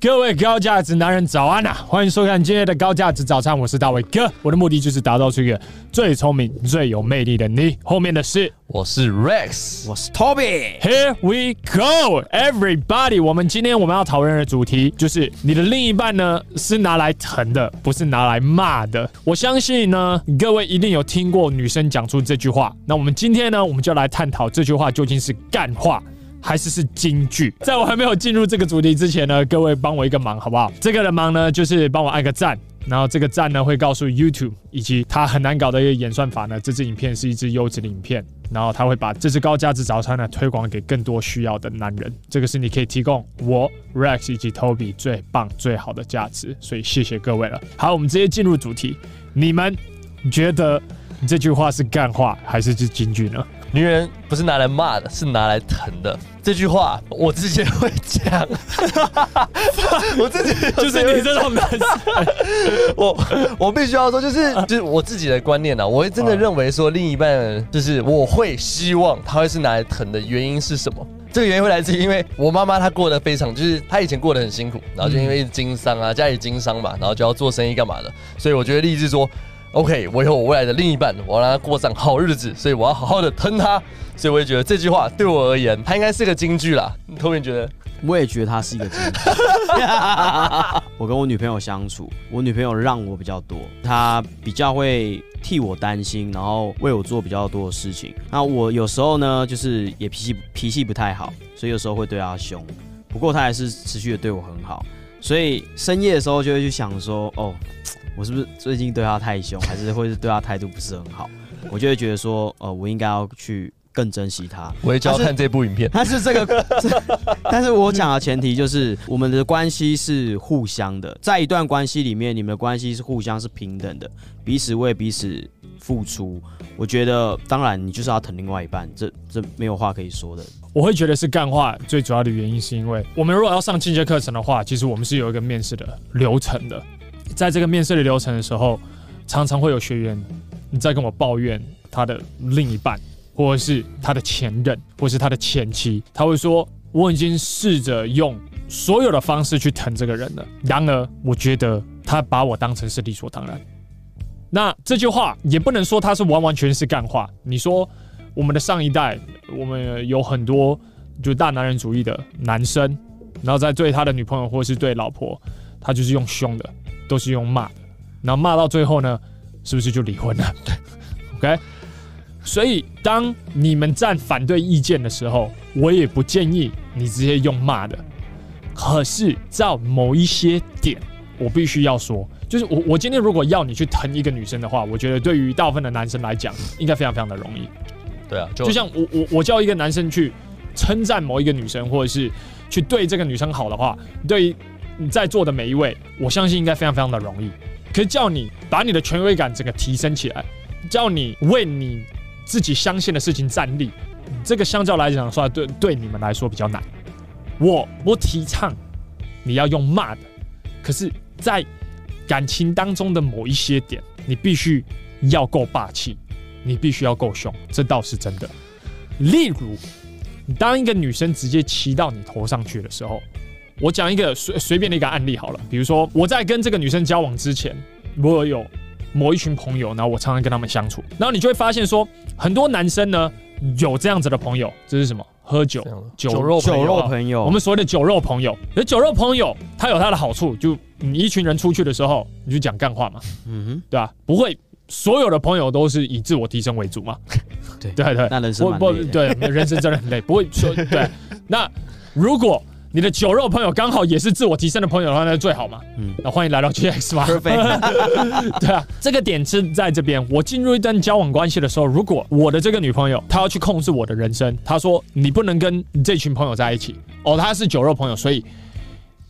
各位高价值男人早安啊！欢迎收看今天的高价值早餐，我是大卫哥。我的目的就是打造出一个最聪明、最有魅力的你。后面的是我是 Rex，我是 Toby。Here we go, everybody！我们今天我们要讨论的主题就是你的另一半呢是拿来疼的，不是拿来骂的。我相信呢，各位一定有听过女生讲出这句话。那我们今天呢，我们就来探讨这句话究竟是干话。还是是金句。在我还没有进入这个主题之前呢，各位帮我一个忙好不好？这个的忙呢，就是帮我按个赞，然后这个赞呢会告诉 YouTube 以及它很难搞的一个演算法呢，这支影片是一支优质的影片，然后它会把这支高价值早餐呢推广给更多需要的男人。这个是你可以提供我 Rex 以及 Toby 最棒最好的价值，所以谢谢各位了。好，我们直接进入主题，你们觉得这句话是干话还是是金句呢？女人不是拿来骂的，是拿来疼的。这句话我之前会讲，我自己就是你这种男生，我我必须要说，就是就是我自己的观念啊，我会真的认为说，另一半就是我会希望他会是拿来疼的。原因是什么？这个原因会来自于，因为我妈妈她过得非常，就是她以前过得很辛苦，然后就因为经商啊，家里经商嘛，然后就要做生意干嘛的，所以我觉得立志说。OK，我以后我未来的另一半，我要让他过上好日子，所以我要好好的疼他。所以我也觉得这句话对我而言，它应该是个金句啦。你后面觉得？我也觉得他是一个金句。我跟我女朋友相处，我女朋友让我比较多，她比较会替我担心，然后为我做比较多的事情。那我有时候呢，就是也脾气脾气不太好，所以有时候会对她凶。不过她还是持续的对我很好，所以深夜的时候就会去想说，哦。我是不是最近对他太凶，还是会是对他态度不是很好？我就会觉得说，呃，我应该要去更珍惜他。我也就要看这部影片。但是这个，但是我讲的前提就是，我们的关系是互相的，在一段关系里面，你们的关系是互相是平等的，彼此为彼此付出。我觉得，当然你就是要疼另外一半，这这没有话可以说的。我会觉得是干话，最主要的原因是因为我们如果要上进阶课程的话，其实我们是有一个面试的流程的。在这个面试的流程的时候，常常会有学员你在跟我抱怨他的另一半，或者是他的前任，或是他的前妻。他会说：“我已经试着用所有的方式去疼这个人了，然而我觉得他把我当成是理所当然。”那这句话也不能说他是完完全是干话。你说我们的上一代，我们有很多就大男人主义的男生，然后在对他的女朋友或是对老婆，他就是用凶的。都是用骂的，然后骂到最后呢，是不是就离婚了？对，OK。所以当你们站反对意见的时候，我也不建议你直接用骂的。可是，在某一些点，我必须要说，就是我我今天如果要你去疼一个女生的话，我觉得对于大部分的男生来讲，应该非常非常的容易。对啊，就，就像我我我叫一个男生去称赞某一个女生，或者是去对这个女生好的话，对于。你在座的每一位，我相信应该非常非常的容易。可是叫你把你的权威感整个提升起来，叫你为你自己相信的事情站立，这个相较来讲说，对对你们来说比较难。我不提倡你要用骂的，可是，在感情当中的某一些点，你必须要够霸气，你必须要够凶，这倒是真的。例如，当一个女生直接骑到你头上去的时候。我讲一个随随便的一个案例好了，比如说我在跟这个女生交往之前，我有某一群朋友，然后我常常跟他们相处，然后你就会发现说，很多男生呢有这样子的朋友，这是什么？喝酒酒肉酒肉朋友，我们所谓的酒肉朋友。而酒肉朋友他有他的好处，就你一群人出去的时候，你就讲干话嘛，嗯哼，对吧？不会所有的朋友都是以自我提升为主嘛？对 对对，那人生不对，人生真的很累，不会说 对。那如果你的酒肉朋友刚好也是自我提升的朋友的话，那就最好嘛。嗯，那欢迎来到 GX 吧。对啊，这个点是在这边。我进入一段交往关系的时候，如果我的这个女朋友她要去控制我的人生，她说你不能跟这群朋友在一起哦，她是酒肉朋友，所以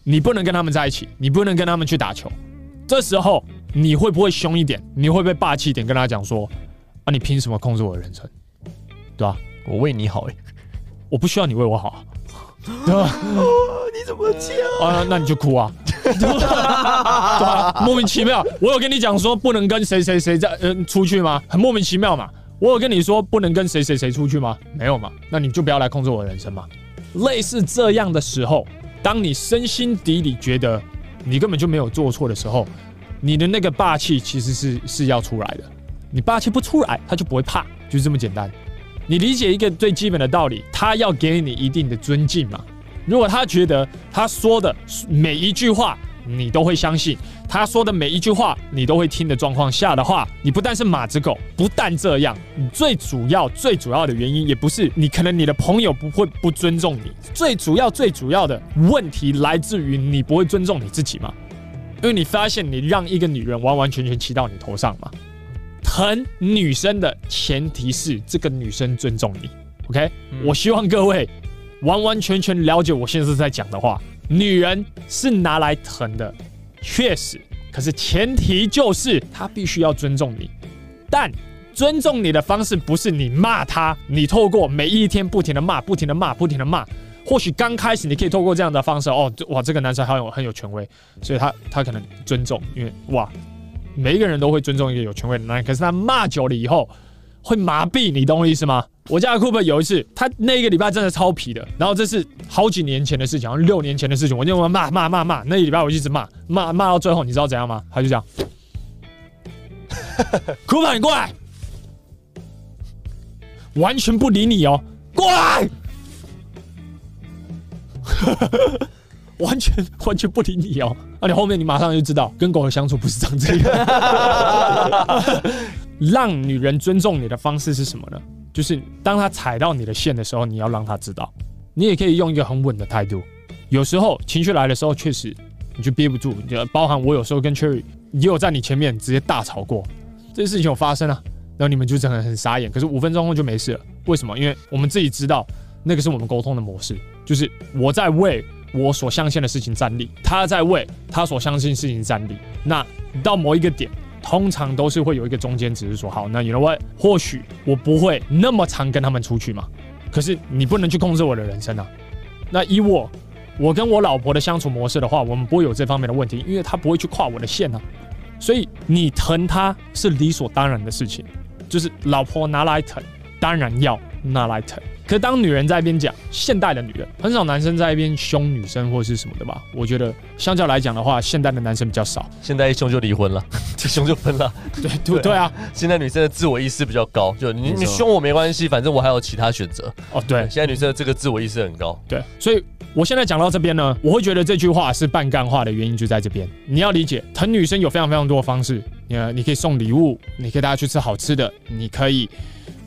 你不能跟他们在一起，你不能跟他们去打球。这时候你会不会凶一点？你会不会霸气一点跟他讲说啊，你凭什么控制我的人生？对吧？我为你好诶，我不需要你为我好。对吧？你怎么样啊？那你就哭啊！对吧？莫名其妙。我有跟你讲说不能跟谁谁谁在嗯出去吗？很莫名其妙嘛。我有跟你说不能跟谁谁谁出去吗？没有嘛。那你就不要来控制我的人生嘛。类似这样的时候，当你身心底里觉得你根本就没有做错的时候，你的那个霸气其实是是要出来的。你霸气不出来，他就不会怕，就是这么简单。你理解一个最基本的道理，他要给你一定的尊敬嘛。如果他觉得他说的每一句话你都会相信，他说的每一句话你都会听的状况下的话，你不但是马子狗，不但这样，你最主要最主要的原因也不是你可能你的朋友不会不尊重你，最主要最主要的问题来自于你不会尊重你自己吗，因为你发现你让一个女人完完全全骑到你头上嘛。疼女生的前提是这个女生尊重你，OK？嗯，我希望各位完完全全了解我现在是在讲的话。女人是拿来疼的，确实，可是前提就是她必须要尊重你。但尊重你的方式不是你骂她，你透过每一天不停的骂、不停的骂、不停的骂。或许刚开始你可以透过这样的方式，哦，哇，这个男生很有很有权威，所以他他可能尊重，因为哇。每一个人都会尊重一个有权威的男人，可是他骂久了以后会麻痹，你懂我意思吗？我家的库珀有一次，他那一个礼拜真的超皮的，然后这是好几年前的事情，好像六年前的事情，我就骂骂骂骂，那个礼拜我一直骂骂骂到最后，你知道怎样吗？他就这样，Cooper 你过来，完全不理你哦，过来。完全完全不理你哦，那、啊、你后面你马上就知道，跟狗的相处不是长这样。让女人尊重你的方式是什么呢？就是当她踩到你的线的时候，你要让她知道。你也可以用一个很稳的态度。有时候情绪来的时候，确实你就憋不住。你就包含我有时候跟 Cherry 也有在你前面直接大吵过，这些事情有发生啊。然后你们就真的很傻眼，可是五分钟后就没事了。为什么？因为我们自己知道，那个是我们沟通的模式，就是我在为。我所相信的事情站立，他在为他所相信事情站立。那到某一个点，通常都是会有一个中间值，是说好，那 you know what？或许我不会那么常跟他们出去嘛。可是你不能去控制我的人生啊。那以我，我跟我老婆的相处模式的话，我们不会有这方面的问题，因为她不会去跨我的线啊。所以你疼她是理所当然的事情，就是老婆拿来疼，当然要拿来疼。可是当女人在一边讲，现代的女人很少男生在一边凶女生或是什么的吧？我觉得相较来讲的话，现代的男生比较少。现在一凶就离婚了，这凶就分了。对对对啊！现在女生的自我意识比较高，就你你凶我没关系，反正我还有其他选择。哦，对，现在女生的这个自我意识很高。对，所以我现在讲到这边呢，我会觉得这句话是半干话的原因就在这边。你要理解，疼女生有非常非常多的方式。你你可以送礼物，你可以带她去吃好吃的，你可以。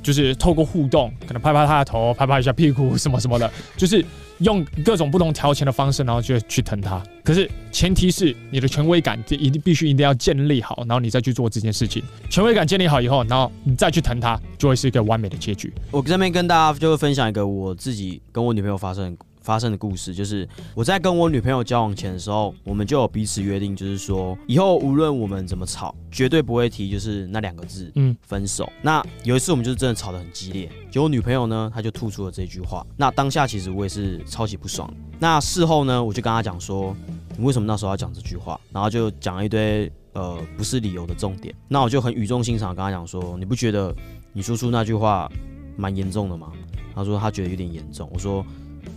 就是透过互动，可能拍拍他的头，拍拍一下屁股，什么什么的，就是用各种不同调情的方式，然后就去疼他。可是前提是你的权威感一定必须一定要建立好，然后你再去做这件事情。权威感建立好以后，然后你再去疼他，就会是一个完美的结局。我这边跟大家就会分享一个我自己跟我女朋友发生。发生的故事就是我在跟我女朋友交往前的时候，我们就有彼此约定，就是说以后无论我们怎么吵，绝对不会提就是那两个字，嗯，分手。那有一次我们就是真的吵得很激烈，结果女朋友呢，她就吐出了这句话。那当下其实我也是超级不爽。那事后呢，我就跟她讲说，你为什么那时候要讲这句话？然后就讲了一堆呃不是理由的重点。那我就很语重心长跟她讲说，你不觉得你说出那句话蛮严重的吗？她说她觉得有点严重。我说。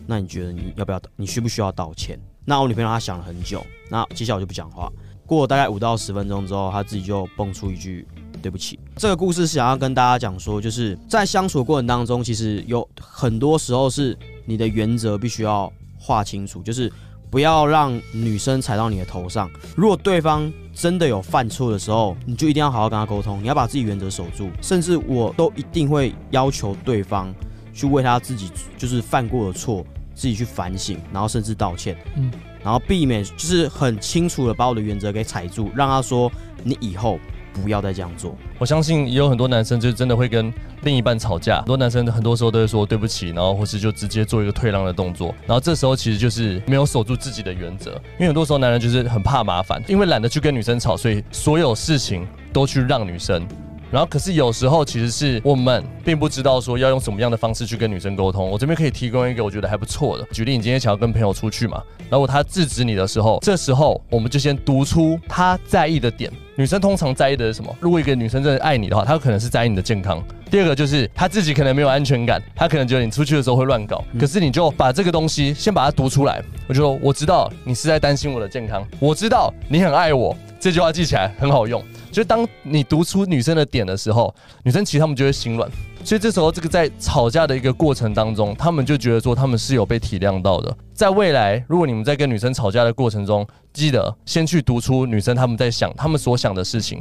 那你觉得你要不要？你需不需要道歉？那我女朋友她想了很久，那接下来我就不讲话。过了大概五到十分钟之后，她自己就蹦出一句“对不起”。这个故事是想要跟大家讲说，就是在相处过程当中，其实有很多时候是你的原则必须要划清楚，就是不要让女生踩到你的头上。如果对方真的有犯错的时候，你就一定要好好跟他沟通，你要把自己原则守住。甚至我都一定会要求对方去为他自己就是犯过的错。自己去反省，然后甚至道歉，嗯，然后避免就是很清楚的把我的原则给踩住，让他说你以后不要再这样做。我相信也有很多男生就真的会跟另一半吵架，很多男生很多时候都会说对不起，然后或是就直接做一个退让的动作，然后这时候其实就是没有守住自己的原则，因为很多时候男人就是很怕麻烦，因为懒得去跟女生吵，所以所有事情都去让女生。然后，可是有时候其实是我们并不知道说要用什么样的方式去跟女生沟通。我这边可以提供一个我觉得还不错的举例：你今天想要跟朋友出去嘛，然后他制止你的时候，这时候我们就先读出他在意的点。女生通常在意的是什么？如果一个女生真的爱你的话，她可能是在意你的健康，第二个就是她自己可能没有安全感，她可能觉得你出去的时候会乱搞，可是你就把这个东西先把它读出来。我就说我知道你是在担心我的健康，我知道你很爱我，这句话记起来很好用。就当你读出女生的点的时候，女生其实她们就会心软。所以这时候，这个在吵架的一个过程当中，他们就觉得说他们是有被体谅到的。在未来，如果你们在跟女生吵架的过程中，记得先去读出女生他们在想他们所想的事情，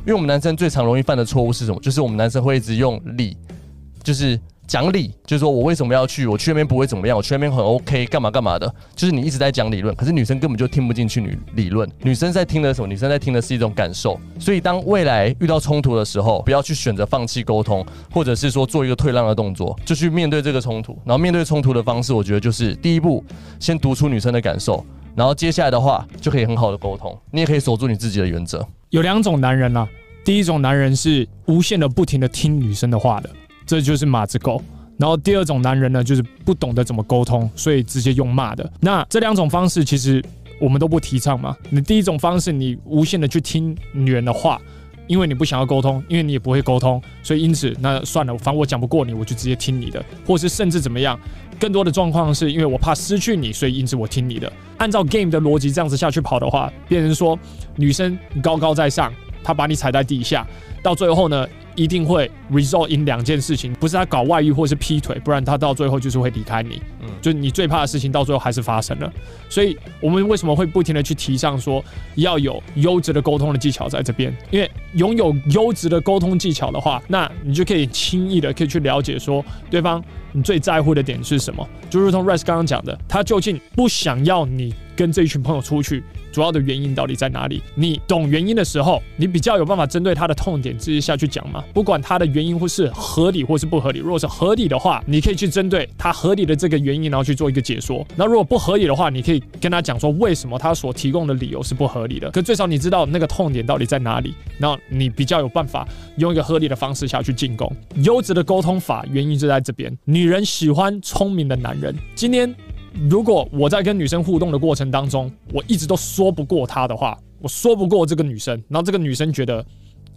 因为我们男生最常容易犯的错误是什么？就是我们男生会一直用理，就是。讲理就是说我为什么要去？我去那边不会怎么样，我去那边很 OK，干嘛干嘛的。就是你一直在讲理论，可是女生根本就听不进去你理论。女生在听的什么？女生在听的是一种感受。所以当未来遇到冲突的时候，不要去选择放弃沟通，或者是说做一个退让的动作，就去面对这个冲突。然后面对冲突的方式，我觉得就是第一步，先读出女生的感受，然后接下来的话就可以很好的沟通。你也可以守住你自己的原则。有两种男人啊，第一种男人是无限的不停的听女生的话的。这就是马子狗，然后第二种男人呢，就是不懂得怎么沟通，所以直接用骂的。那这两种方式其实我们都不提倡嘛。你第一种方式，你无限的去听女人的话，因为你不想要沟通，因为你也不会沟通，所以因此那算了，反正我讲不过你，我就直接听你的，或是甚至怎么样。更多的状况是因为我怕失去你，所以因此我听你的。按照 game 的逻辑这样子下去跑的话，变成说女生高高在上，她把你踩在地下，到最后呢，一定会 result in 两件事情，不是他搞外遇或是劈腿，不然他到最后就是会离开你。嗯，就你最怕的事情到最后还是发生了。所以我们为什么会不停的去提倡说要有优质的沟通的技巧在这边？因为拥有优质的沟通技巧的话，那你就可以轻易的可以去了解说对方你最在乎的点是什么。就如同 Rice 刚刚讲的，他究竟不想要你跟这一群朋友出去。主要的原因到底在哪里？你懂原因的时候，你比较有办法针对他的痛点直接下去讲嘛。不管他的原因或是合理或是不合理，如果是合理的话，你可以去针对他合理的这个原因，然后去做一个解说。那如果不合理的话，你可以跟他讲说为什么他所提供的理由是不合理的。可最少你知道那个痛点到底在哪里，然后你比较有办法用一个合理的方式下去进攻。优质的沟通法原因就在这边。女人喜欢聪明的男人。今天。如果我在跟女生互动的过程当中，我一直都说不过她的话，我说不过这个女生，然后这个女生觉得，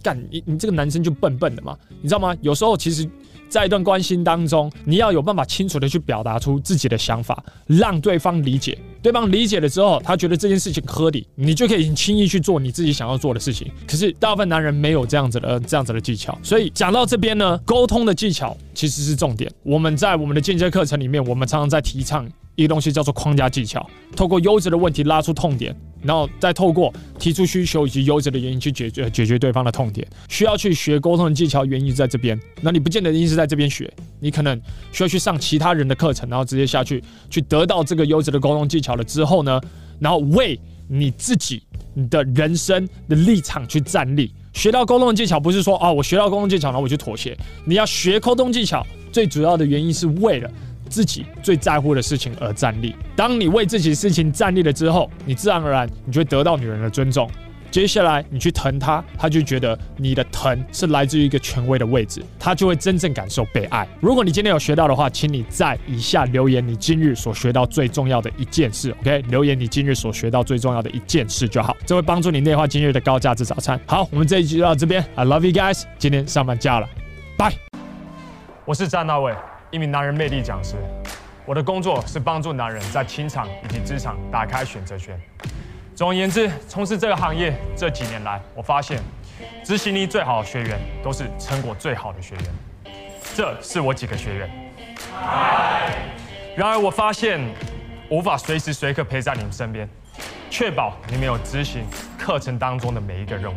干你你这个男生就笨笨的嘛，你知道吗？有时候其实，在一段关系当中，你要有办法清楚的去表达出自己的想法，让对方理解，对方理解了之后，他觉得这件事情合理，你就可以轻易去做你自己想要做的事情。可是大部分男人没有这样子的这样子的技巧，所以讲到这边呢，沟通的技巧其实是重点。我们在我们的进阶课程里面，我们常常在提倡。一个东西叫做框架技巧，透过优质的问题拉出痛点，然后再透过提出需求以及优质的原因去解决解决对方的痛点。需要去学沟通的技巧，原因在这边。那你不见得一定是在这边学，你可能需要去上其他人的课程，然后直接下去去得到这个优质的沟通技巧了之后呢，然后为你自己的人生的立场去站立。学到沟通的技巧，不是说啊，我学到沟通技巧，然后我就妥协。你要学沟通技巧，最主要的原因是为了。自己最在乎的事情而站立。当你为自己的事情站立了之后，你自然而然你就会得到女人的尊重。接下来你去疼她，她就觉得你的疼是来自于一个权威的位置，她就会真正感受被爱。如果你今天有学到的话，请你在以下留言你今日所学到最重要的一件事。OK，留言你今日所学到最重要的一件事就好，这会帮助你内化今日的高价值早餐。好，我们这一集就到这边，I love you guys，今天上班加了，拜。我是詹大卫。一名男人魅力讲师，我的工作是帮助男人在情场以及职场打开选择权。总而言之，从事这个行业这几年来，我发现执行力最好的学员都是成果最好的学员。这是我几个学员。然而，我发现无法随时随刻陪在你们身边，确保你们有执行课程当中的每一个任务。